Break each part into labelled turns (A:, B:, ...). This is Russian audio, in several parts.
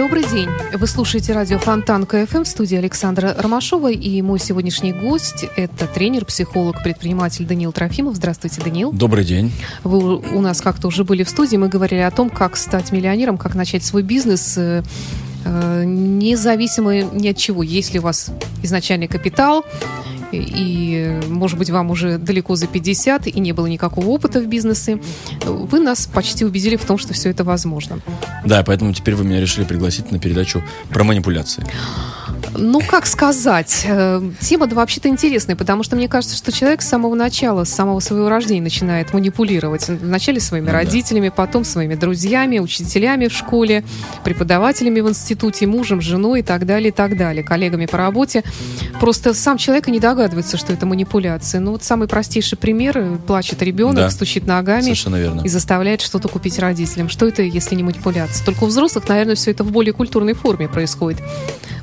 A: Добрый день. Вы слушаете радио Фонтанка FM в студии Александра Ромашова. И мой сегодняшний гость – это тренер, психолог, предприниматель Даниил Трофимов. Здравствуйте, Даниил.
B: Добрый день.
A: Вы у нас как-то уже были в студии. Мы говорили о том, как стать миллионером, как начать свой бизнес э, э, независимо ни от чего. Если у вас изначальный капитал, и, может быть, вам уже далеко за 50 и не было никакого опыта в бизнесе, вы нас почти убедили в том, что все это возможно.
B: Да, поэтому теперь вы меня решили пригласить на передачу про манипуляции.
A: Ну, как сказать, э, тема-то вообще-то интересная, потому что мне кажется, что человек с самого начала, с самого своего рождения начинает манипулировать. Вначале своими
B: Ну да.
A: родителями, потом своими друзьями, учителями в школе, преподавателями в институте, мужем, женой и так далее, и так далее, коллегами по работе. Просто сам человек и не догадывается, что это манипуляция. Ну, вот самый простейший пример. Плачет ребенок,
B: Да.
A: стучит ногами и заставляет что-то купить родителям. Что это, если не манипуляция? Только у взрослых, наверное, все это в более культурной форме происходит.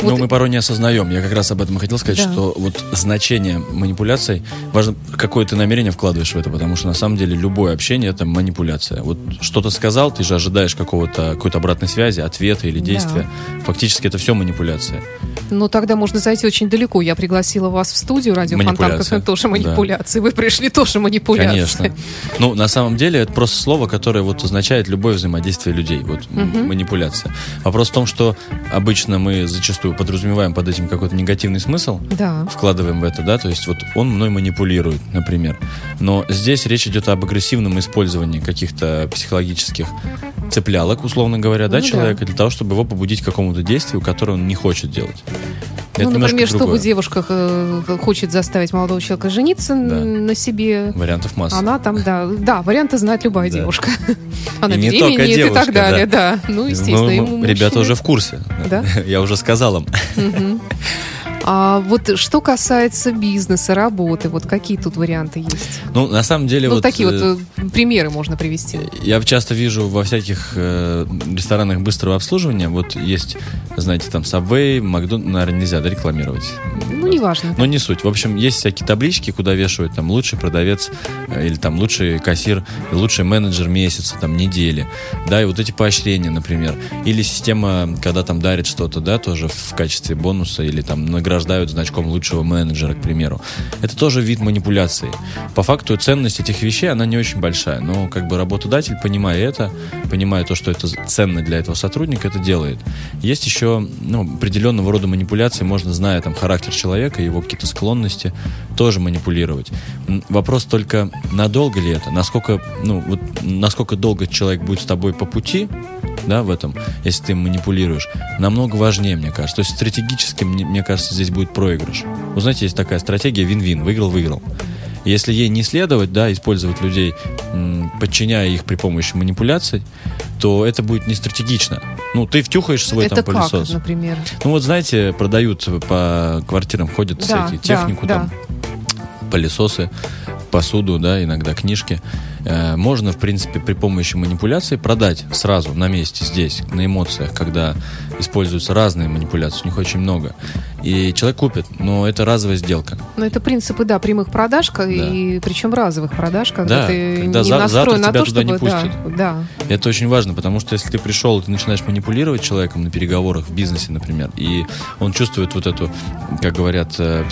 B: Но
A: Вот
B: мы порой не осознаем. Я как раз об этом и хотел сказать,
A: Да.
B: что вот значение манипуляций, важно, какое ты намерение вкладываешь в это, потому что на самом деле любое общение это манипуляция. Вот что-то сказал, ты же ожидаешь какого-то, какой-то обратной связи, ответа или действия. Фактически это все манипуляция.
A: Ну, тогда можно зайти очень далеко. Я пригласила вас в студию радио Фонтан. КФМ, тоже
B: Да.
A: манипуляции. Вы пришли тоже манипуляции.
B: Конечно. Ну, на самом деле, это просто слово, которое вот означает любое взаимодействие людей. Вот м, манипуляция. Вопрос в том, что обычно мы зачастую подразумеваем под этим какой-то негативный смысл,
A: Да.
B: вкладываем в это, да, то есть вот он мной манипулирует, например. Но здесь речь идет об агрессивном использовании каких-то психологических цеплялок, условно говоря, да,
A: Ну да.
B: человека, для того, чтобы его побудить к какому-то действию, которое он не хочет делать. Это
A: ну, например, чтобы
B: другое.
A: девушка э, хочет заставить молодого человека жениться
B: Да.
A: на себе.
B: Вариантов масса.
A: Она там, да, да, варианты знает любая
B: Да.
A: девушка. Она
B: И
A: беременеет и
B: девушка,
A: так далее, да. Ну, естественно,
B: Ну,
A: ему
B: ребята
A: мужчины-
B: уже в курсе.
A: Да?
B: Я уже сказал им.
A: А вот что касается бизнеса, работы, вот какие тут варианты есть?
B: Ну, на самом деле,
A: Ну,
B: вот...
A: такие
B: э,
A: вот э, примеры можно привести.
B: Я часто вижу во всяких э, ресторанах быстрого обслуживания, вот есть, знаете, там Subway, Макдональдс, наверное, нельзя, да, рекламировать.
A: Ну, неважно.
B: Но не суть. В общем, есть всякие таблички, куда вешают там лучший продавец э, или там лучший кассир, лучший менеджер месяца, там недели, да, и вот эти поощрения, например. Или система, когда там дарят что-то, да, тоже в качестве бонуса или там награждают значком лучшего менеджера, к примеру. Это тоже вид манипуляции. По факту ценность этих вещей, она не очень большая, но как бы работодатель, понимая это, понимая то, что это ценно для этого сотрудника, это делает. Есть еще ну, определенного рода манипуляции, можно, зная там характер человека, его какие-то склонности, тоже манипулировать. Вопрос только, надолго ли это, насколько, ну, вот, насколько долго человек будет с тобой по пути, да, в этом, если ты манипулируешь, намного важнее, мне кажется. То есть стратегически, мне, мне кажется, здесь будет проигрыш. Вы знаете, есть такая стратегия вин-вин, выиграл-выиграл. Если ей не следовать, да, использовать людей, подчиняя их при помощи манипуляций, то это будет не стратегично. Ну, ты втюхаешь свой
A: Это
B: там
A: как,
B: пылесос.
A: например?
B: Ну вот знаете, продают по квартирам, ходят
A: Да,
B: всякие
A: да,
B: технику,
A: да.
B: там пылесосы, посуду, да, иногда книжки. Э, Можно, в принципе, при помощи манипуляции продать сразу на месте здесь, на эмоциях, когда используются разные манипуляции, у них очень много. И человек купит, но это разовая сделка.
A: Ну, это принципы, да, прямых продаж, ка- и причем разовых продаж, когда
B: Да,
A: ты
B: когда
A: не
B: за-
A: настроен на то,
B: туда не
A: чтобы... Да,
B: пустят.
A: да.
B: Это очень важно, потому что если ты пришел, ты начинаешь манипулировать человеком на переговорах в бизнесе, например, и он чувствует вот эту, как говорят э,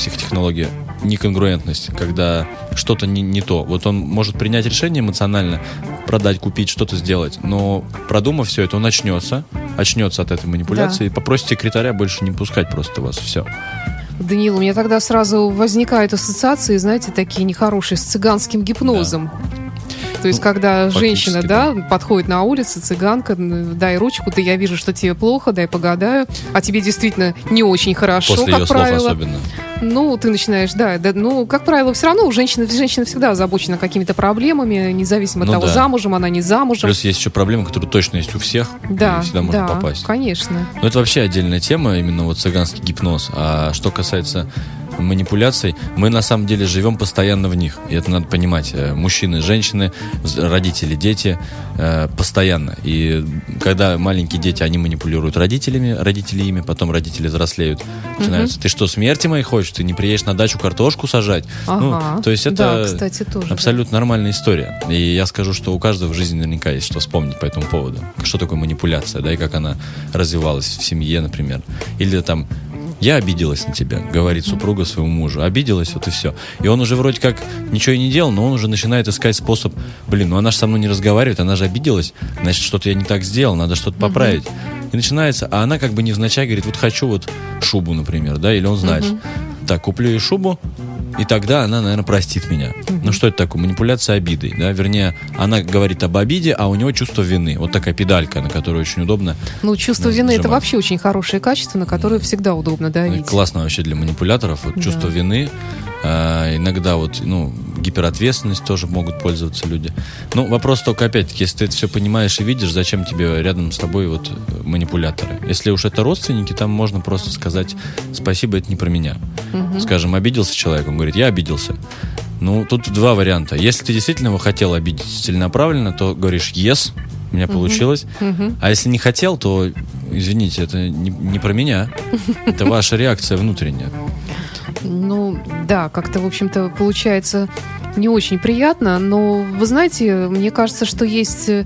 B: неконгруентность, когда что-то не, не то. Вот он может принять решение эмоционально, продать, купить, что-то сделать, но продумав все это, он очнется, очнется от этой манипуляции и попросит секретаря больше не пускать просто вас. Все.
A: Даниил, у меня тогда сразу возникают ассоциации, знаете, такие нехорошие, с цыганским гипнозом. То есть,
B: Ну,
A: когда женщина, да, подходит на улице, цыганка, дай ручку, да я вижу, что тебе плохо, дай погадаю, а тебе действительно не очень хорошо,
B: После
A: как
B: ее
A: правило.
B: слов особенно.
A: Ну, ты начинаешь, да, да, ну, как правило, все равно у женщины, женщина всегда озабочена какими-то проблемами, независимо от
B: Ну
A: того,
B: да.
A: замужем она, не замужем.
B: Плюс есть еще проблема, которая точно есть у всех,
A: да,
B: и всегда можно
A: да,
B: попасть.
A: конечно.
B: Но это вообще отдельная тема, именно вот цыганский гипноз. А что касается манипуляций, мы на самом деле живем постоянно в них. И это надо понимать. Э, мужчины, женщины, родители, дети э, постоянно. И когда маленькие дети, они манипулируют родителями, родители ими, потом родители взрослеют. Начинаются, ты что, смерти моей хочешь? Ты не приедешь на дачу картошку сажать?
A: Ага.
B: Ну, то есть это
A: Да, кстати, тоже,
B: абсолютно нормальная история. И я скажу, что у каждого в жизни наверняка есть что вспомнить по этому поводу. Что такое манипуляция, да, и как она развивалась в семье, например. Или там я обиделась на тебя, говорит супруга своему мужу. Обиделась, вот и все. И он уже вроде как ничего и не делал, но он уже начинает искать способ, блин, ну она же со мной не разговаривает, она же обиделась, значит, что-то я не так сделал, надо что-то поправить. И начинается, а она как бы невзначай говорит, вот хочу вот шубу, например, да, или он знает, так, куплю ей шубу, и тогда она, наверное, простит меня. Ну что это такое? Манипуляция обидой, да? Вернее, она говорит об обиде, а у него чувство вины. Вот такая педалька, на которую очень удобно.
A: Ну, чувство
B: Да,
A: вины это вообще очень хорошее качество, на которое всегда удобно давить.
B: Классно вообще для манипуляторов. Вот
A: Да.
B: чувство вины. а, иногда вот, ну, гиперответственность тоже могут пользоваться люди. Ну, вопрос только, опять-таки, если ты это все понимаешь и видишь, зачем тебе рядом с тобой вот э, манипуляторы? Если уж это родственники, там можно просто сказать спасибо, это не про меня. Скажем, обиделся человек, он говорит, я обиделся. Ну, тут два варианта. Если ты действительно его хотел обидеть целенаправленно, то говоришь yes, у меня получилось. А если не хотел, то, извините, это не, не про меня. Это ваша реакция внутренняя.
A: Ну, да, как-то, в общем-то, получается не очень приятно, но, вы знаете, мне кажется, что есть э,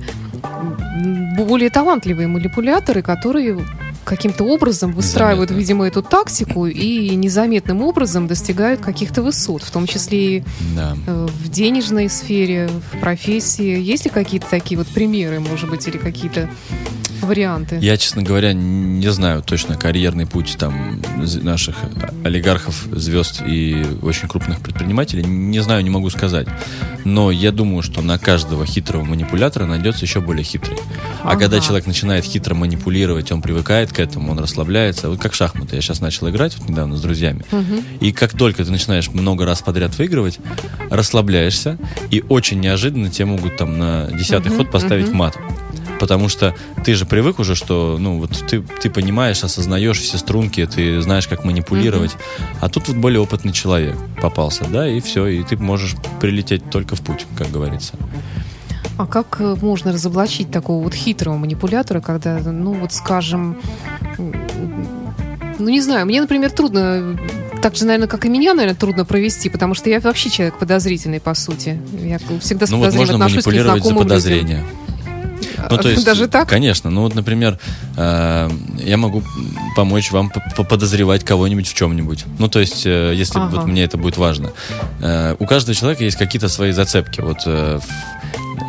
A: более талантливые манипуляторы, которые каким-то образом выстраивают,
B: Незаметно.
A: видимо, эту тактику и незаметным образом достигают каких-то высот, в том числе и
B: Да.
A: э, в денежной сфере, в профессии. Есть ли какие-то такие вот примеры, может быть, или какие-то варианты?
B: Я, честно говоря, не знаю точно карьерный путь там наших олигархов, звезд и очень крупных предпринимателей. Не знаю, не могу сказать. Но я думаю, что на каждого хитрого манипулятора найдется еще более хитрый. А
A: Ага.
B: когда человек начинает хитро манипулировать, он привыкает к этому, он расслабляется. Вот как шахматы. Я сейчас начал играть вот недавно с друзьями. И как только ты начинаешь много раз подряд выигрывать, расслабляешься, и очень неожиданно тебе могут там на десятый ход поставить мат. Потому что ты же привык уже, что, ну, вот ты, ты понимаешь, осознаешь все струнки, ты знаешь, как манипулировать. А тут вот более опытный человек попался, да, и все, и ты можешь прилететь только в путь, как говорится.
A: А как э, можно разоблачить такого вот хитрого манипулятора, когда, ну вот скажем, ну не знаю, мне, например, трудно, так же, наверное, как и меня, наверное, трудно провести, потому что я вообще человек подозрительный, по сути. Я всегда с
B: Ну вот
A: подозрением
B: можно
A: отношусь к незнакомым людям.
B: Ну, то есть,
A: Даже так?
B: Конечно. Ну, вот, например, э, я могу помочь вам подозревать кого-нибудь в чем-нибудь. Ну, то есть, э, если
A: Ага.
B: вот мне это будет важно. Э, у каждого человека есть какие-то свои зацепки. Вот э,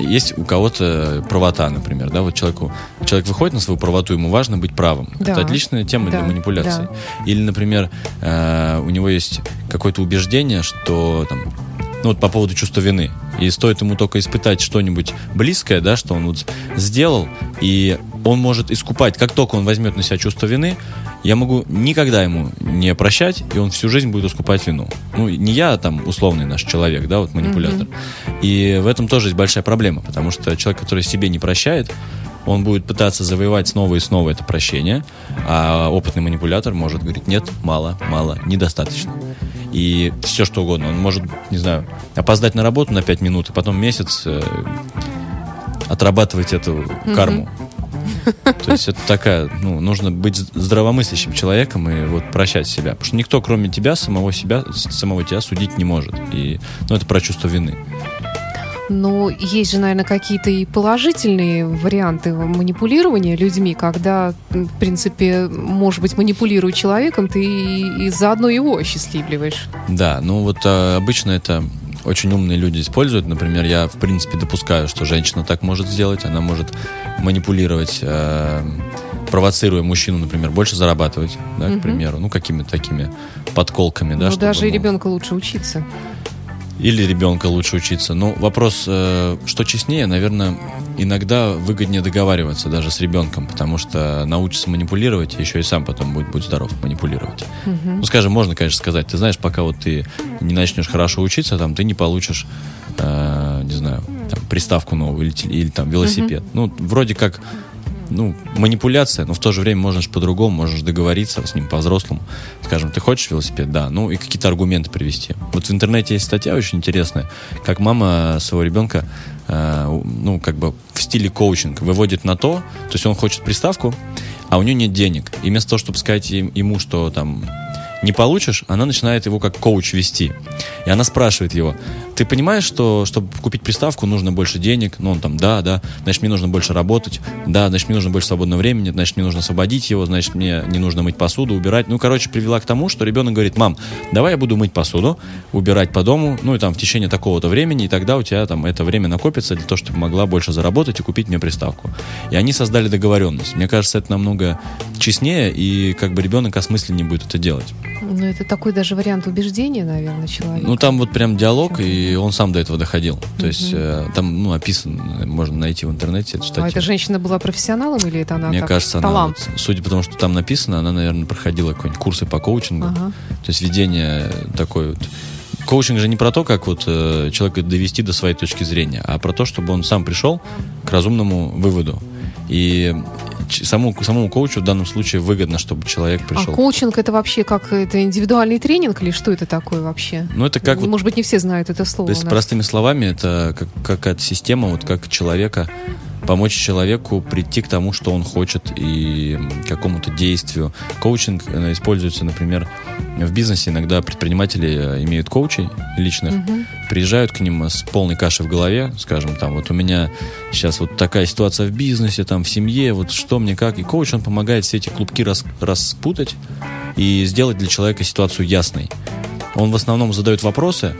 B: есть у кого-то правота, например, да, вот человеку, человек выходит на свою правоту, ему важно быть правым.
A: Да.
B: Это отличная тема для
A: Да,
B: манипуляции.
A: да.
B: Или, например, э, у него есть какое-то убеждение, что там, ну вот по поводу чувства вины. И стоит ему только испытать что-нибудь близкое, да, что он вот сделал, и он может искупать, как только он возьмет на себя чувство вины, я могу никогда ему не прощать, и он всю жизнь будет искупать вину. Ну, не я, а там, условный наш человек, да, вот манипулятор. И в этом тоже есть большая проблема, потому что человек, который себе не прощает, он будет пытаться завоевать снова и снова это прощение, а опытный манипулятор может говорить, нет, мало, мало, недостаточно. И все что угодно. Он может, не знаю, опоздать на работу на 5 минут, и потом месяц э, отрабатывать эту карму. То есть это такая, ну, нужно быть здравомыслящим человеком и вот прощать себя. Потому что никто, кроме тебя, самого себя, самого тебя судить не может. И, ну, это про чувство вины.
A: Но есть же, наверное, какие-то и положительные варианты манипулирования людьми, когда, в принципе, может быть, манипулируя человеком, ты и, и заодно его осчастливливаешь.
B: Да, ну вот а, обычно это очень умные люди используют. Например, я, в принципе, допускаю, что женщина так может сделать. Она может манипулировать, э, провоцируя мужчину, например, больше зарабатывать, да, к примеру. Ну, какими-то такими подколками, да. Чтобы,
A: даже и
B: ну,
A: ребенка лучше учиться.
B: Или ребенка лучше учиться. Ну, вопрос, э, что честнее, наверное, иногда выгоднее договариваться даже с ребенком, потому что научится манипулировать, еще и сам потом будет, будь здоров, манипулировать. Ну, скажем, можно, конечно, сказать, ты знаешь, пока вот ты не начнешь хорошо учиться, там, ты не получишь, э, не знаю, там, приставку новую или, или там велосипед. Ну, вроде как ну, манипуляция, но в то же время же по-другому, можешь договориться с ним по-взрослому. Скажем, ты хочешь велосипед? Да. Ну, и какие-то аргументы привести. Вот в интернете есть статья очень интересная, как мама своего ребенка э, ну, как бы в стиле коучинг выводит на то, то есть он хочет приставку, а у нее нет денег. И вместо того, чтобы сказать ему, что там не получишь, она начинает его как коуч вести. И она спрашивает его, ты понимаешь, что чтобы купить приставку, нужно больше денег? Ну, он там, да, да. Значит, мне нужно больше работать. Да, значит, мне нужно больше свободного времени. Значит, мне нужно освободить его. Значит, мне не нужно мыть посуду, убирать. Ну, короче, привела к тому, что ребенок говорит, мам, давай я буду мыть посуду, убирать по дому, ну, и там в течение такого-то времени, и тогда у тебя там это время накопится для того, чтобы могла больше заработать и купить мне приставку. И они создали договоренность. Мне кажется, это намного честнее, и как бы ребенок осмысленнее будет это делать.
A: Ну, это такой даже вариант убеждения, наверное, человека.
B: Ну, там вот прям диалог, и он сам до этого доходил. То есть э, там, ну, описан, можно найти в интернете эту статью.
A: А эта женщина была профессионалом или это она
B: Мне
A: так,
B: кажется, она,
A: талант?
B: вот, судя по тому, что там написано, она, наверное, проходила какие-нибудь курсы по коучингу.
A: Ага.
B: То есть ведение такой вот... Коучинг же не про то, как вот э, человека довести до своей точки зрения, а про то, чтобы он сам пришел к разумному выводу. И самому, самому коучу в данном случае выгодно, чтобы человек
A: А
B: пришел.
A: коучинг это вообще как это индивидуальный тренинг или что это такое вообще?
B: Ну, это как вот
A: Может быть, не все знают это слово.
B: То есть, простыми словами, это как, какая-то система, вот как человека, помочь человеку прийти к тому, что он хочет, и какому-то действию. Коучинг э, используется, например, в бизнесе. Иногда предприниматели э, имеют коучей личных, приезжают к ним с полной кашей в голове, скажем, там, вот у меня сейчас вот такая ситуация в бизнесе, там, в семье, вот что мне как. И коуч, он помогает все эти клубки рас- распутать и сделать для человека ситуацию ясной. Он в основном задает вопросы,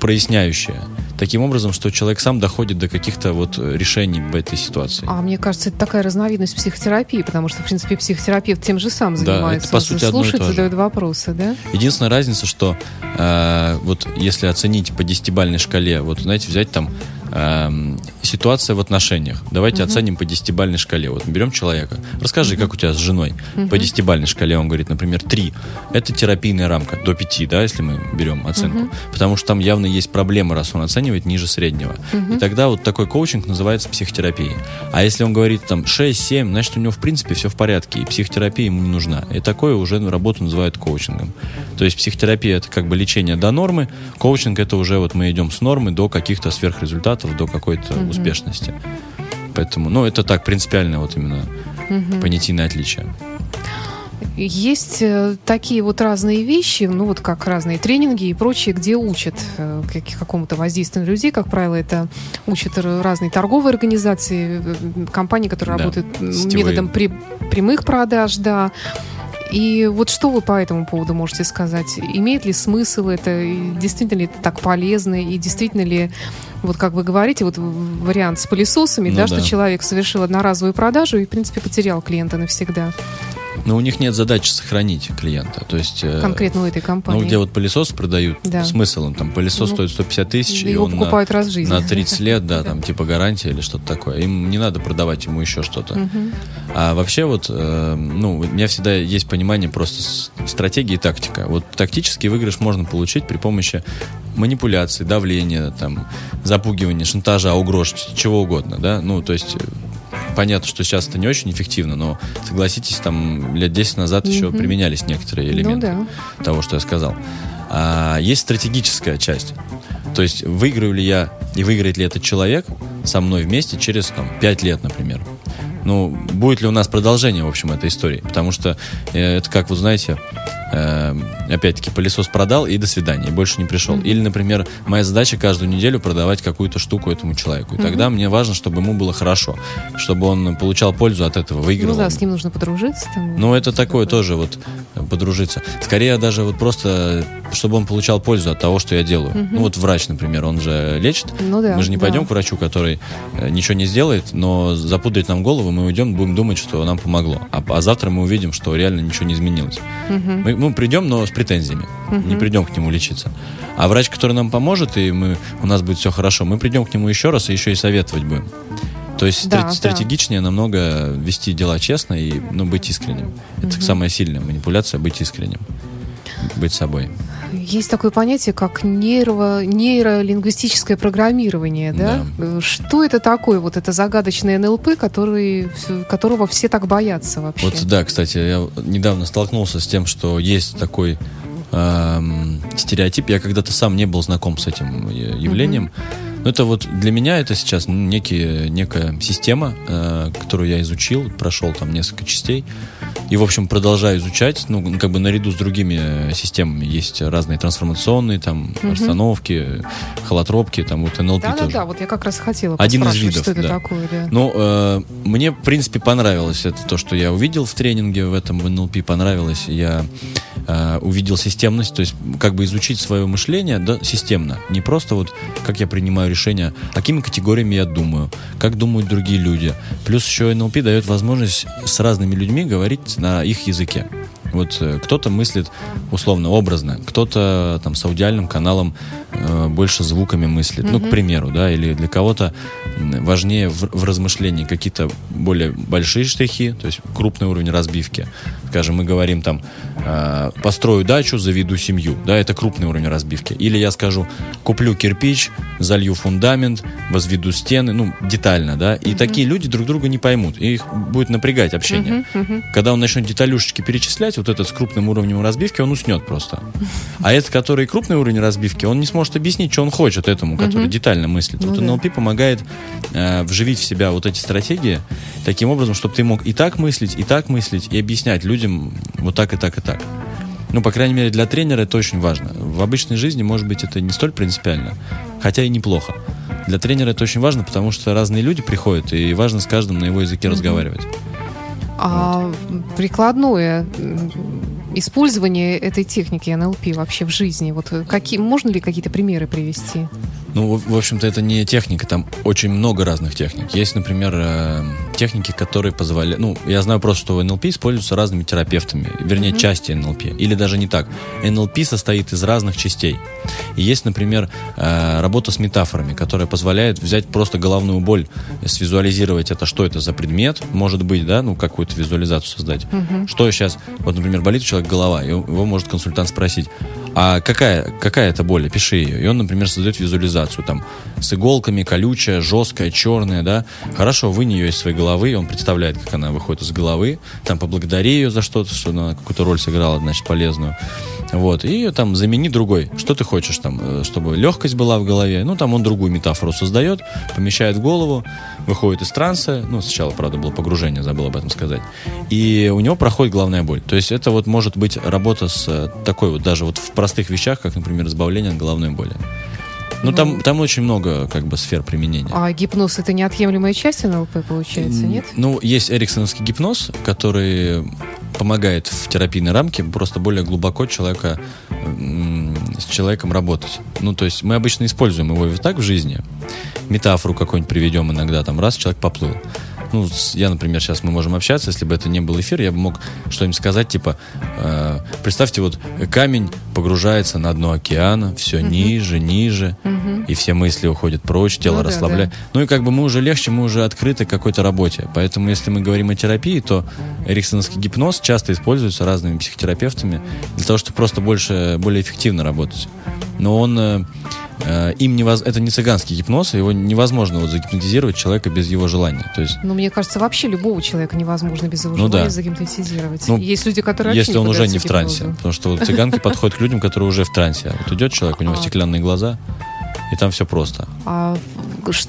B: проясняющие, таким образом, что человек сам доходит до каких-то вот э, решений в этой ситуации.
A: А мне кажется, это такая разновидность психотерапии, потому что, в принципе, психотерапевт тем же сам
B: Да,
A: занимается.
B: это, по сути, одно и
A: слушает,
B: то же.
A: задает вопросы, да?
B: Единственная разница, что э, вот если оценить по десятибальной шкале, вот знаете, взять там эм, ситуация в отношениях. Давайте оценим по десятибальной шкале. Вот берем человека. Расскажи, как у тебя с женой. По десятибальной шкале он говорит, например, 3. Это терапийная рамка. До 5, да, если мы берем оценку. Потому что там явно есть проблемы, раз он оценивает ниже среднего. И тогда вот такой коучинг называется психотерапией. А если он говорит там 6-7, значит у него в принципе все в порядке, и психотерапия ему не нужна. И такое уже работу называют коучингом. То есть психотерапия это как бы лечение до нормы, коучинг это уже вот мы идем с нормы до каких-то сверхрезультатов, до какой-то успешности. Поэтому, ну, это так, принципиально вот именно понятийное отличие.
A: Есть э, такие вот разные вещи, ну вот как разные тренинги и прочее, где учат э, как- какому-то воздействию на людей. Как правило, это учат разные торговые организации, э, компании, которые
B: Да,
A: работают
B: сетевые.
A: методом при- прямых продаж, да. И вот что вы по этому поводу можете сказать? Имеет ли смысл это? И Действительно ли это так полезно? И действительно ли, вот как вы говорите, вот вариант с пылесосами,
B: Ну
A: да,
B: да.
A: что человек совершил одноразовую продажу и, в принципе, потерял клиента навсегда,
B: Но у них нет задачи сохранить клиента. То есть... э,
A: конкретно у этой компании.
B: Ну, где вот пылесос продают,
A: Да.
B: смысл он там, пылесос
A: Ну,
B: стоит 150 тысяч, и
A: Его
B: он на,
A: покупают раз в жизни.
B: на 30 лет, да, там типа гарантия или что-то такое. Им не надо продавать ему еще что-то. А вообще вот, э, ну, у меня всегда есть понимание просто стратегии и тактика. Вот тактический выигрыш можно получить при помощи манипуляции, давления, там, запугивания, шантажа, угроз, чего угодно, да, ну, то есть э, Понятно, что сейчас это не очень эффективно, но согласитесь, там лет 10 назад еще применялись некоторые элементы
A: Ну
B: того, что я сказал. А, есть стратегическая часть. То есть выиграю ли я и выиграет ли этот человек со мной вместе через там, 5 лет, например. Ну, будет ли у нас продолжение, в общем, этой истории? Потому что э, это как, вы знаете, э, опять-таки, пылесос продал и до свидания, и больше не пришел. Или, например, моя задача каждую неделю продавать какую-то штуку этому человеку. И тогда мне важно, чтобы ему было хорошо, чтобы он получал пользу от этого, выиграл.
A: Ну да, с ним нужно подружиться. Там,
B: Ну, это такое тоже вот э, подружиться. Скорее даже вот просто, чтобы он получал пользу от того, что я делаю. Ну, вот врач, например, он же лечит.
A: Ну да,
B: Мы же не
A: да.
B: пойдем к врачу, который э, ничего не сделает, но запудрит нам голову, мы уйдем, будем думать, что нам помогло. А, а завтра мы увидим, что реально ничего не изменилось. Мы, мы придем, но с претензиями. Не придем к нему лечиться. А врач, который нам поможет, и мы, у нас будет все хорошо, мы придем к нему еще раз и еще и советовать будем. То есть
A: Да,
B: стра-
A: да.
B: стратегичнее намного вести дела честно и ну, быть искренним. Это самая сильная манипуляция быть искренним. Быть собой.
A: Есть такое понятие, как нейро, нейролингвистическое программирование, да?
B: Да.
A: Что это такое, вот это загадочное НЛП, который, которого все так боятся вообще?
B: Вот да, кстати, я недавно столкнулся с тем, что есть такой эм, стереотип. Я когда-то сам не был знаком с этим э, явлением. Но это вот для меня это сейчас ну, некий, некая система, э, которую я изучил, прошел там несколько частей. И, в общем, продолжаю изучать, ну, как бы наряду с другими системами. Есть разные трансформационные, там, расстановки, холотропки, там, вот НЛП тоже.
A: Да-да-да, вот я как раз хотела
B: Один из видов,
A: что это
B: да.
A: такое, да.
B: Ну, э, мне, в принципе, понравилось это то, что я увидел в тренинге в этом в НЛП, понравилось. Я э, увидел системность, то есть как бы изучить свое мышление да, системно. Не просто вот как я принимаю решения, какими категориями я думаю, как думают другие люди. Плюс еще НЛП дает возможность с разными людьми говорить на их языке. Вот э, кто-то мыслит условно образно, кто-то там с аудиальным каналом э, больше звуками мыслит. Ну, к примеру, да, или для кого-то важнее в, в размышлении какие-то более большие штрихи, то есть крупный уровень разбивки. Скажем, мы говорим там э, построю дачу, заведу семью, да, это крупный уровень разбивки. Или я скажу куплю кирпич, залью фундамент, возведу стены, ну детально, да. И такие люди друг друга не поймут, и их будет напрягать общение. Когда он начнет деталюшечки перечислять, вот этот с крупным уровнем разбивки, он уснет просто. А этот, который крупный уровень разбивки, он не сможет объяснить, что он хочет этому, который детально мыслит.
A: Ну
B: вот. НЛП помогает э, вживить в себя вот эти стратегии таким образом, чтобы ты мог и так мыслить, и так мыслить, и объяснять людям вот так и так и так. Ну, по крайней мере, для тренера это очень важно. В обычной жизни, может быть, это не столь принципиально, хотя и неплохо. Для тренера это очень важно, потому что разные люди приходят, и важно с каждым на его языке разговаривать.
A: А прикладное м, использование этой техники НЛП вообще в жизни, вот э, какие, можно ли какие-то примеры привести?
B: Ну, в общем-то, это не техника, там очень много разных техник. Есть, например, э, техники, которые позволяют... Ну, я знаю просто, что НЛП используются разными терапевтами, вернее, части НЛП. Или даже не так. НЛП состоит из разных частей. И есть, например, э, работа с метафорами, которая позволяет взять просто головную боль, свизуализировать это, что это за предмет, может быть, да, ну, какую-то визуализацию создать. Что сейчас, вот, например, болит у человека голова, и его может консультант спросить, а какая, какая это боль, опиши ее. И он, например, создает визуализацию там с иголками, колючая, жесткая, черная, да. Хорошо, вынь ее из своей головы, и он представляет, как она выходит из головы, там поблагодари ее за что-то, что она какую-то роль сыграла, значит, полезную. Вот, и там замени другой. Что ты хочешь там, э, чтобы легкость была в голове? Ну, там он другую метафору создает, помещает в голову, выходит из транса. Ну, сначала, правда, было погружение, забыл об этом сказать. И у него проходит головная боль. То есть это вот может быть работа с э, такой вот, даже вот в простых вещах, как, например, избавление от головной боли. Ну, там, там очень много, как бы, сфер применения.
A: А гипноз это неотъемлемая часть НЛП получается, нет?
B: Ну, есть эриксоновский гипноз, который помогает в терапийной рамке просто более глубоко человека, с человеком работать. Ну, то есть мы обычно используем его так в жизни. Метафору какую-нибудь приведем иногда, там раз человек поплыл. Ну, я, например, сейчас мы можем общаться, если бы это не был эфир, я бы мог что-нибудь сказать, типа, э, представьте, вот камень погружается на дно океана, все ниже, ниже, и все мысли уходят прочь, тело
A: Ну да,
B: расслабляет. Ну и как бы мы уже легче, мы уже открыты к какой-то работе. Поэтому, если мы говорим о терапии, то эриксоновский гипноз часто используется разными психотерапевтами для того, чтобы просто больше, более эффективно работать. Но он э, им невоз... это не цыганский гипноз, его невозможно вот загипнотизировать человека без его желания. То есть
A: Ну, мне кажется, вообще любого человека невозможно без его
B: Ну
A: желания
B: да.
A: загипнотизировать.
B: Ну,
A: Есть люди, которые
B: если он уже не в трансе. Потому что вот цыганки подходят к людям, которые уже в трансе. А Вот идет человек, у него
A: А.
B: стеклянные глаза, и там все просто.
A: А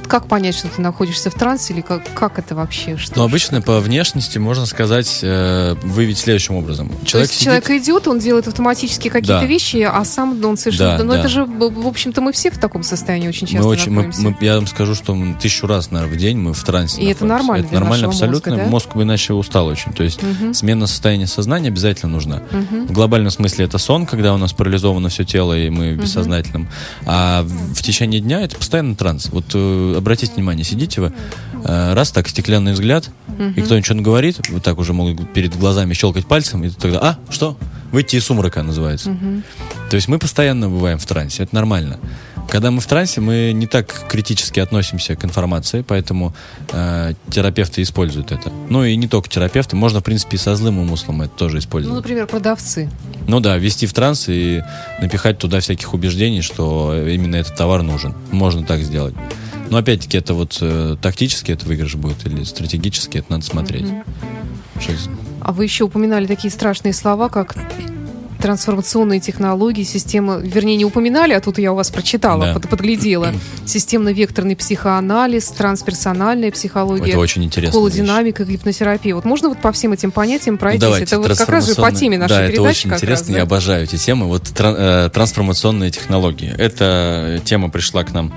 A: как понять, что ты находишься в трансе, или как, как это вообще? Что,
B: Ну, обычно по внешности можно сказать, э, выявить следующим образом.
A: То
B: Человек
A: есть
B: сидит-
A: человек идет, он делает автоматически какие-то
B: Да.
A: вещи, а сам он совершенно...
B: Да,
A: Но
B: да.
A: это же, в общем-то, мы все в таком состоянии очень часто
B: мы очень, мы, мы- я вам скажу, что тысячу раз, наверное, в день мы в трансе.
A: И это
B: находимся.
A: нормально
B: Это нормально абсолютно.
A: мозга, да?
B: Мозг бы иначе устал очень. То есть смена состояния сознания обязательно нужна. В глобальном смысле это сон, когда у нас парализовано все тело и мы в бессознательном. А в, в течение дня это постоянно транс. Вот э, обратите внимание, сидите вы, э, раз так стеклянный взгляд, и кто-нибудь что-то говорит, вот так уже могут перед глазами щелкать пальцем, и тогда, а, что? Выйти из сумрака называется. То есть мы постоянно бываем в трансе, это нормально. Когда мы в трансе, мы не так критически относимся к информации, поэтому э, терапевты используют это. Ну и не только терапевты, можно, в принципе, и со злым умыслом это тоже
A: Ну,
B: использовать.
A: например, продавцы.
B: Ну да, ввести в транс и напихать туда всяких убеждений, что именно этот товар нужен. Можно так сделать. Но опять-таки это вот э, тактически это выигрыш будет или стратегически, это надо смотреть. Что из-
A: А вы еще упоминали такие страшные слова, как трансформационные технологии, система, вернее, не упоминали, а тут я у вас прочитала,
B: Да.
A: под- подглядела. Системно-векторный психоанализ, трансперсональная психология,
B: Это очень интересно.
A: холодинамика, гипнотерапия. Вот можно вот по всем этим понятиям пройтись?
B: Ну, Давайте,
A: это вот как раз же по теме нашей
B: да, это
A: передачи
B: очень
A: как
B: интересно,
A: раз, да?
B: я обожаю эти темы. Вот э, трансформационные технологии. Эта тема пришла к нам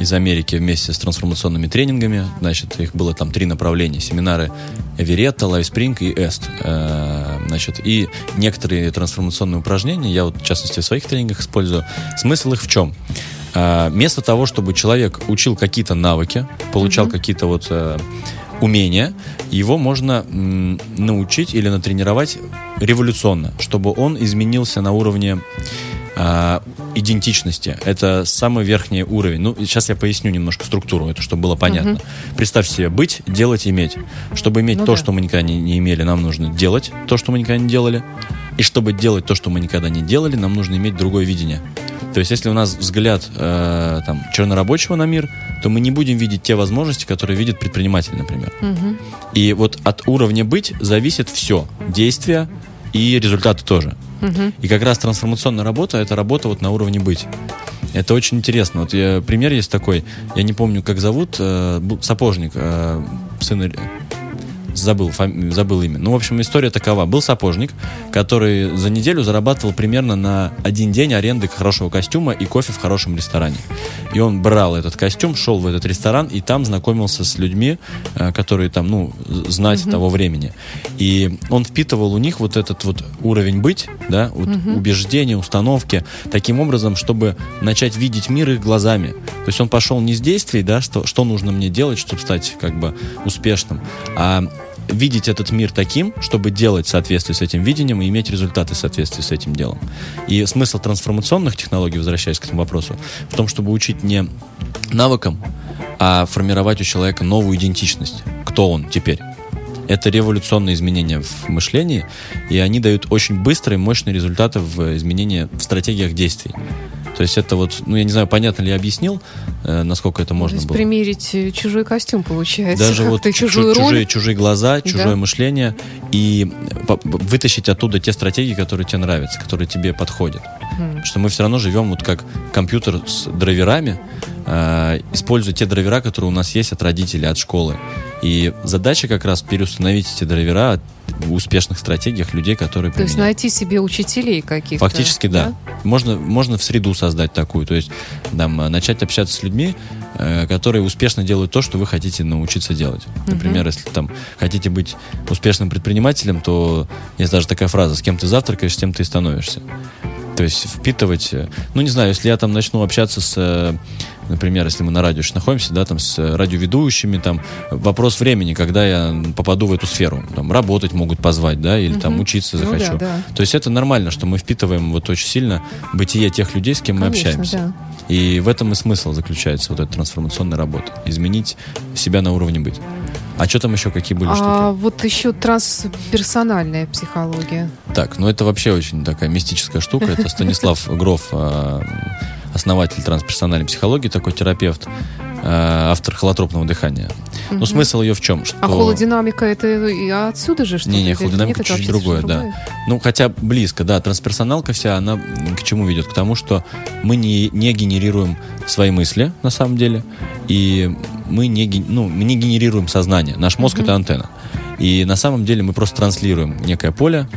B: из Америки вместе с трансформационными тренингами. Значит, их было там три направления. Семинары Эверетта, Lifespring и EST. Э, Значит, и некоторые трансформационные упражнения, я вот в частности в своих тренингах использую. Смысл их в чем? А, Вместо того, чтобы человек учил какие-то навыки, получал какие-то вот э, умения, его можно научить или натренировать революционно, чтобы он изменился на уровне а, идентичности. Это самый верхний уровень. Ну, сейчас я поясню немножко структуру, это чтобы было понятно. Представь себе, быть, делать, иметь. Чтобы иметь
A: Ну
B: то,
A: да.
B: что мы никогда не, не имели, нам нужно делать то, что мы никогда не делали. И чтобы делать то, что мы никогда не делали, нам нужно иметь другое видение. То есть, если у нас взгляд э, там, чернорабочего на мир, то мы не будем видеть те возможности, которые видит предприниматель, например.
A: Мгм.
B: И вот от уровня быть зависит все. Действия и результаты тоже. И как раз трансформационная работа это работа вот на уровне быть. Это очень интересно. Вот я- пример есть такой. Я не помню, как зовут. э, сапожник, э, сын Ильи- забыл, фами- забыл имя. Ну, в общем, история такова. Был сапожник, который за неделю зарабатывал примерно на один день аренды хорошего костюма и кофе в хорошем ресторане. И он брал этот костюм, шел в этот ресторан и там знакомился с людьми, э, которые там, ну, знать того времени. И он впитывал у них вот этот вот уровень быть, да, вот убеждения, установки, таким образом, чтобы начать видеть мир их глазами. То есть он пошел не с действий, да, что, что нужно мне делать, чтобы стать как бы успешным, а видеть этот мир таким, чтобы делать в с этим видением и иметь результаты в соответствии с этим делом. И смысл трансформационных технологий, возвращаясь к этому вопросу, в том, чтобы учить не навыкам, а формировать у человека новую идентичность. Кто он теперь? Это революционные изменения в мышлении, и они дают очень быстрые, мощные результаты в изменении в стратегиях действий. То есть это вот, ну я не знаю, понятно ли я объяснил, э, насколько это
A: То
B: можно было.
A: примерить э, чужой костюм получается.
B: Даже вот чу-
A: чужую роль.
B: чужие, чужие глаза, чужое
A: Да.
B: мышление и вытащить оттуда те стратегии, которые тебе нравятся, которые тебе подходят. Потому что мы все равно живем вот как компьютер с драйверами, э, используя те драйвера, которые у нас есть от родителей, от школы. И задача как раз переустановить эти драйвера в успешных стратегиях людей, которые
A: То есть
B: применяют.
A: найти себе учителей каких-то.
B: Фактически да. Можно, можно в среду создать такую. То есть там, э, начать общаться с людьми, э, которые успешно делают то, что вы хотите научиться делать. Например, если там хотите быть успешным предпринимателем, то есть даже такая фраза «с кем ты завтракаешь, с тем ты и становишься». То есть впитывать, э, ну не знаю, если я там начну общаться с, например, если мы на радио сейчас находимся, да, там с э, радиоведущими, там вопрос времени, когда я попаду в эту сферу, там работать могут позвать, да, или там учиться
A: Ну
B: захочу.
A: да, да.
B: То есть это нормально, что мы впитываем вот очень сильно бытие тех людей, с кем мы
A: Конечно,
B: общаемся.
A: да.
B: И в этом и смысл заключается вот эта трансформационная работа. Изменить себя на уровне быть. А что там еще, какие были
A: А
B: штуки?
A: вот еще трансперсональная психология.
B: Так, ну это вообще очень такая мистическая штука. Это Станислав Гров, а, основатель трансперсональной психологии, такой терапевт, а, автор холотропного дыхания. Но смысл ее в чем? Что...
A: А холодинамика это и отсюда же что-то?
B: Не-не,
A: или
B: холодинамика чуть-чуть другое, да.
A: другое?
B: Ну, хотя близко, да. Трансперсоналка вся, она к чему ведет? К тому, что мы не, не генерируем свои мысли, на самом деле, и мы не, ну, мы не генерируем сознание. Наш мозг — это антенна. И на самом деле мы просто транслируем некое поле,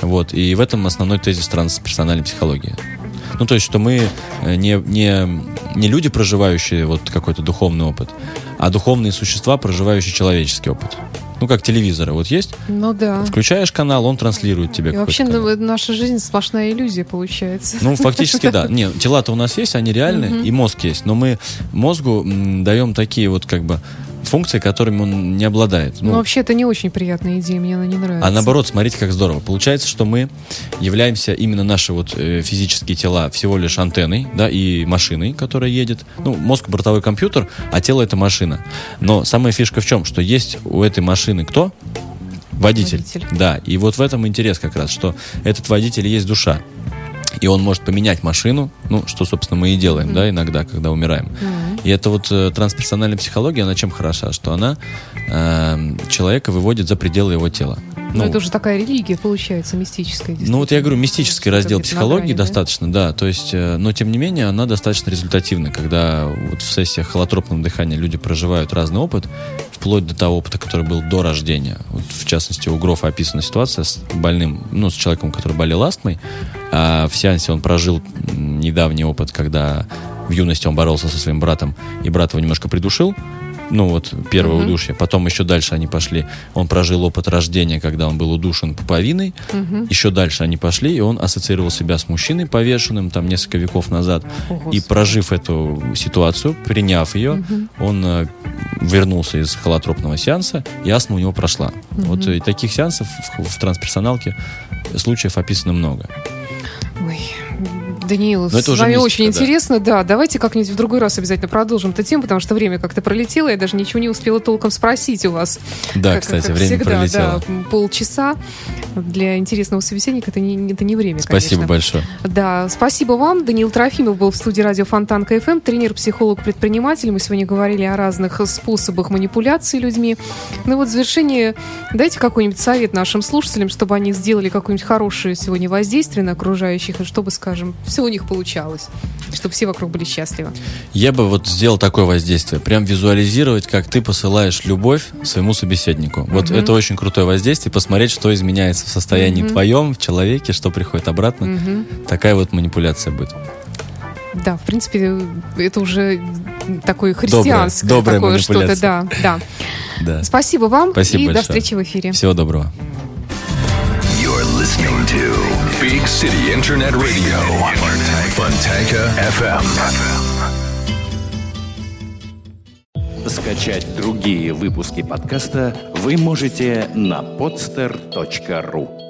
B: вот, и в этом основной тезис трансперсональной психологии. Ну, то есть, что мы э, не, не, не люди, проживающие вот какой-то духовный опыт, а духовные существа, проживающие человеческий опыт. Ну, как телевизоры. Вот есть
A: Ну да.
B: Включаешь канал, он транслирует тебе
A: И вообще
B: какой-то канал.
A: ну, наша жизнь сплошная иллюзия получается.
B: Ну, фактически, да. Не, тела-то у нас есть, они реальны, и мозг есть. Но мы мозгу даем такие вот как бы функции, которыми он не обладает.
A: Ну, вообще, это не очень приятная идея, мне она не нравится.
B: А наоборот, смотрите, как здорово. Получается, что мы являемся именно наши вот э, физические тела всего лишь антенной, да, и машиной, которая едет. Ну, мозг бортовой компьютер, а тело это машина. Но самая фишка в чем? Что есть у этой машины кто? Водитель.
A: Водитель.
B: Да, и вот в этом интерес как раз, что этот водитель есть душа. И он может поменять машину, ну, что, собственно, мы и делаем, да, иногда, когда умираем. И это вот э, трансперсональная психология, она чем хороша? Что она э, человека выводит за пределы его тела.
A: Ну, это уже такая религия, получается, мистическая.
B: Ну, вот я говорю, мистический
A: Что-то
B: раздел психологии
A: грани, да?
B: достаточно, да. То есть, э, но тем не менее, она достаточно результативна, когда вот в сессиях холотропного дыхания люди проживают разный опыт, вплоть до того опыта, который был до рождения. Вот, в частности, у Грофа описана ситуация с больным, ну, с человеком, который болел астмой. А в сеансе он прожил недавний опыт, когда в юности он боролся со своим братом, и брат его немножко придушил, ну вот первое
A: Мгм.
B: удушье. Потом еще дальше они пошли. Он прожил опыт рождения, когда он был удушен пуповиной.
A: Мгм.
B: Еще дальше они пошли, и он ассоциировал себя с мужчиной повешенным там несколько веков назад.
A: О,
B: И
A: Господи.
B: прожив эту ситуацию, приняв ее, он э, вернулся из холотропного сеанса, и астма у него прошла. Вот и таких сеансов в, в трансперсоналке случаев описано много.
A: Ой, Даниил,
B: Но
A: с
B: это
A: вами
B: мистика,
A: очень
B: да.
A: интересно. Да, давайте как-нибудь в другой раз обязательно продолжим эту тему, потому что время как-то пролетело, я даже ничего не успела толком спросить у вас.
B: Да,
A: Как-
B: кстати,
A: как
B: время
A: всегда,
B: пролетело.
A: Да, полчаса для интересного собеседника это не, это не время,
B: Спасибо
A: конечно.
B: большое.
A: Да, спасибо вам. Даниил Трофимов был в студии радио Фонтанка FM, тренер, психолог, предприниматель. Мы сегодня говорили о разных способах манипуляции людьми. Ну вот в завершение дайте какой-нибудь совет нашим слушателям, чтобы они сделали какое-нибудь хорошее сегодня воздействие на окружающих, и чтобы, скажем, все у них получалось, чтобы все вокруг были счастливы.
B: Я бы вот сделал такое воздействие. Прям визуализировать, как ты посылаешь любовь своему собеседнику. Вот это очень крутое воздействие. Посмотреть, что изменяется в состоянии твоем, в человеке, что приходит обратно. Такая вот манипуляция будет.
A: Да, в принципе, это уже такое христианское
B: добрая
A: такое что-то, да, да.
B: Да.
A: Спасибо вам
B: Спасибо
A: и до
B: большое.
A: встречи в эфире.
B: Всего доброго.
C: Listening to Big City Internet Radio. Fontanka FM.
D: Скачать другие выпуски подкаста вы можете на podster.ru.